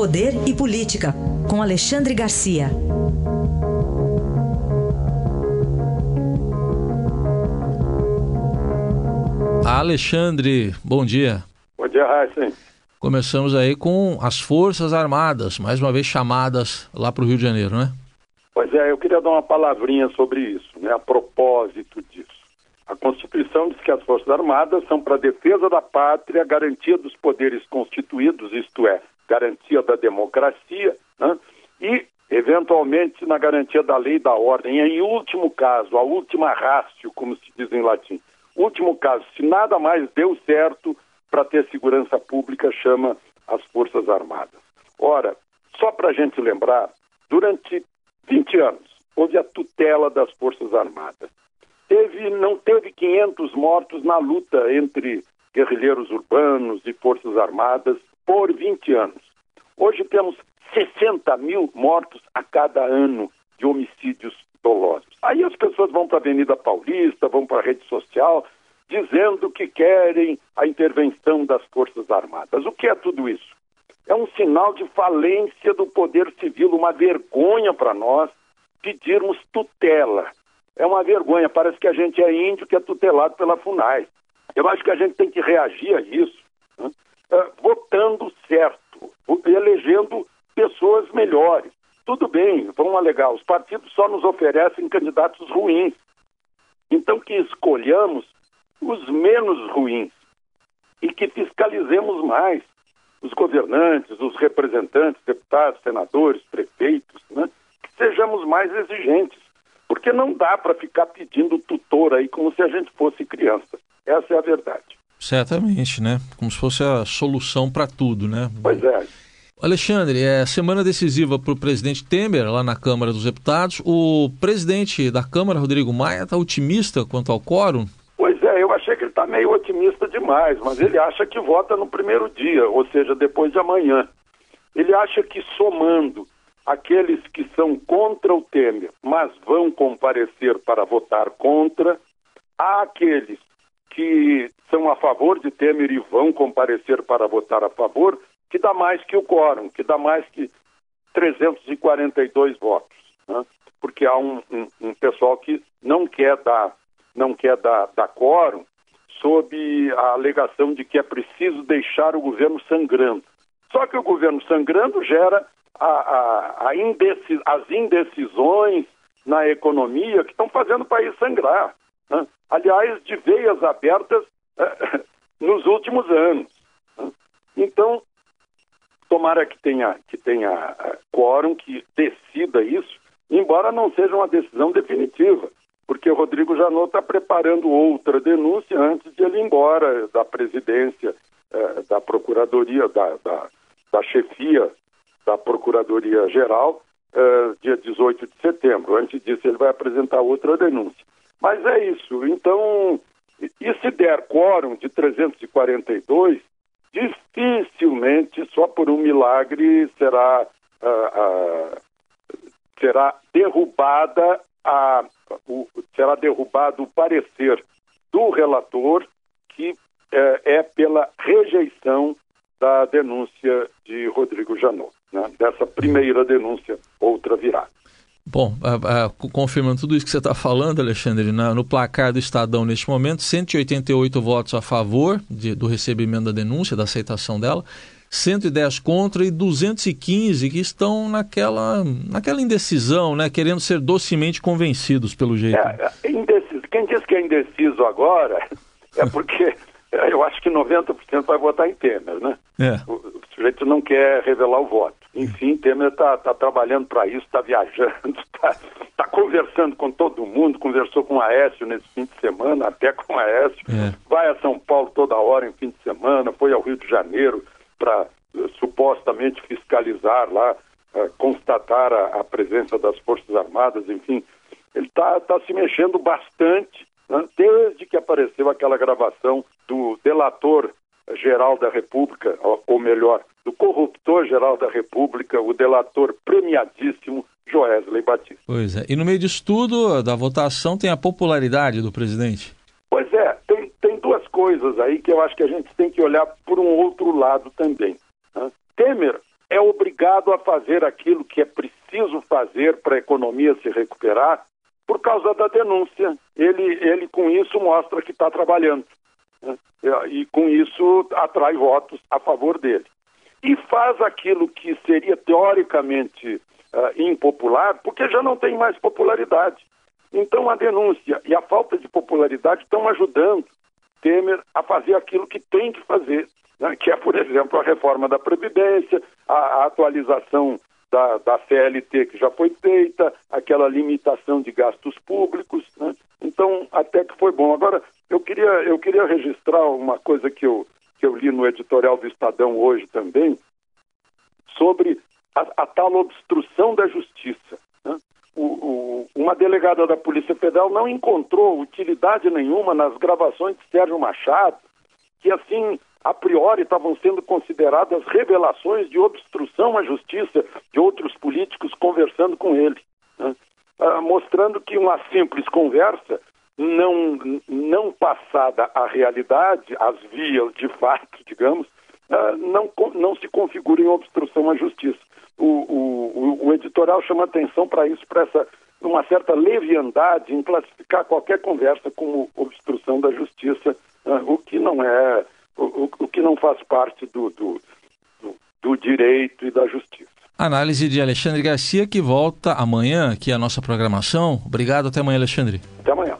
Poder e Política, com Alexandre Garcia. Alexandre, bom dia. Bom dia, Raíssen. Começamos aí com as Forças Armadas, mais uma vez chamadas lá para o Rio de Janeiro, né? Pois é, eu queria dar uma palavrinha sobre isso, né, a propósito disso. A Constituição diz que as Forças Armadas são para a defesa da pátria, garantia dos poderes constituídos, isto é, garantia da democracia, né, e, eventualmente, na garantia da lei e da ordem. E, em último caso, a última ratio, como se diz em latim, último caso, se nada mais deu certo para ter segurança pública, chama as Forças Armadas. Ora, só para a gente lembrar, durante 20 anos houve a tutela das Forças Armadas. Teve, não teve 500 mortos na luta entre guerrilheiros urbanos e Forças Armadas por 20 anos. Hoje temos 60 mil mortos a cada ano de homicídios dolosos. Aí as pessoas vão para a Avenida Paulista, vão para a rede social, dizendo que querem a intervenção das Forças Armadas. O que é tudo isso? É um sinal de falência do poder civil, uma vergonha para nós pedirmos tutela. É uma vergonha, parece que a gente é índio que é tutelado pela FUNAI. Eu acho que a gente tem que reagir a isso, né? Uh, votando certo, elegendo pessoas melhores. Tudo bem, vamos alegar, os partidos só nos oferecem candidatos ruins. Então que escolhamos os menos ruins e que fiscalizemos mais os governantes, os representantes, deputados, senadores, prefeitos, né? que sejamos mais exigentes, porque não dá para ficar pedindo tutor aí como se a gente fosse criança. Essa é a verdade. Certamente, né? Como se fosse a solução para tudo, né? Pois é. Alexandre, é semana decisiva para o presidente Temer lá na Câmara dos Deputados. O presidente da Câmara, Rodrigo Maia, está otimista quanto ao quórum? Pois é, eu achei que ele está meio otimista demais, mas ele acha que vota no primeiro dia, ou seja, depois de amanhã. Ele acha que somando aqueles que são contra o Temer, mas vão comparecer para votar contra, há aqueles que são a favor de Temer e vão comparecer para votar a favor, que dá mais que o quórum, que dá mais que 342 votos. Né? Porque há um, um, um, pessoal que não quer dar, não quer dar, dar quórum sob a alegação de que é preciso deixar o governo sangrando. Só que o governo sangrando gera a, a, a as indecisões na economia que estão fazendo o país sangrar. Né? Aliás, de veias abertas nos últimos anos. Né? Então, tomara que tenha, que tenha uh, quórum, que decida isso, embora não seja uma decisão definitiva, porque o Rodrigo Janot está preparando outra denúncia antes de ele ir embora da presidência, uh, da Procuradoria, da, da, da, chefia da Procuradoria Geral, uh, dia 18 de setembro. Antes disso, ele vai apresentar outra denúncia. Mas é isso. Então, e se der quórum de 342, dificilmente, só por um milagre, será, uh, uh, será derrubada a, o, será derrubado o parecer do relator que uh, é pela rejeição da denúncia de Rodrigo Janot, né? dessa primeira denúncia, outra virada. Bom, confirmando tudo isso que você está falando, Alexandre, na, no placar do Estadão neste momento, 188 votos a favor de, do recebimento da denúncia, da aceitação dela, 110 contra e 215 que estão naquela, naquela indecisão, né, querendo ser docemente convencidos pelo jeito. É, é indeciso. Quem diz que é indeciso agora é porque eu acho que 90% vai votar em Temer, né? É. O, o sujeito não quer revelar o voto. Enfim, Temer está tá trabalhando para isso, está viajando, está tá conversando com todo mundo, conversou com o Aécio nesse fim de semana, até com o Aécio, é. vai a São Paulo toda hora em fim de semana, foi ao Rio de Janeiro para uh, supostamente fiscalizar lá, uh, constatar a, a, presença das Forças Armadas, enfim. Ele está tá se mexendo bastante, né, desde que apareceu aquela gravação do delator geral da República, ou melhor, do corruptor-geral da República, o delator premiadíssimo Joesley Batista. Pois é. E no meio disso tudo, da votação, tem a popularidade do presidente? Pois é, tem, tem duas coisas aí que eu acho que a gente tem que olhar por um outro lado também. Né? Temer é obrigado a fazer aquilo que é preciso fazer para a economia se recuperar por causa da denúncia. Ele, ele com isso mostra que está trabalhando. Né? E com isso atrai votos a favor dele. E faz aquilo que seria teoricamente uh, impopular, porque já não tem mais popularidade. Então a denúncia e a falta de popularidade estão ajudando Temer a fazer aquilo que tem que fazer, né? que é, por exemplo, a reforma da Previdência, a, a atualização da, da, CLT que já foi feita, aquela limitação de gastos públicos. Né? Então, até que foi bom. Agora, eu queria, eu queria registrar uma coisa que eu, que eu li no editorial do Estadão hoje também, sobre a, a tal obstrução da justiça. Né? O, o, uma delegada da Polícia Federal não encontrou utilidade nenhuma nas gravações de Sérgio Machado, que assim a priori estavam sendo consideradas revelações de obstrução à justiça de outros políticos conversando com ele, né? ah, mostrando que uma simples conversa não, não passada à realidade, às vias de fato, digamos, ah, não, não se configura em obstrução à justiça. O, o, o editorial chama atenção para isso, para essa uma certa leviandade em classificar qualquer conversa como obstrução da justiça, ah, o que não é o, o que não faz parte do, do, do, do direito e da justiça. Análise de Alexandre Garcia, que volta amanhã aqui à nossa programação. Obrigado, até amanhã, Alexandre. Até amanhã.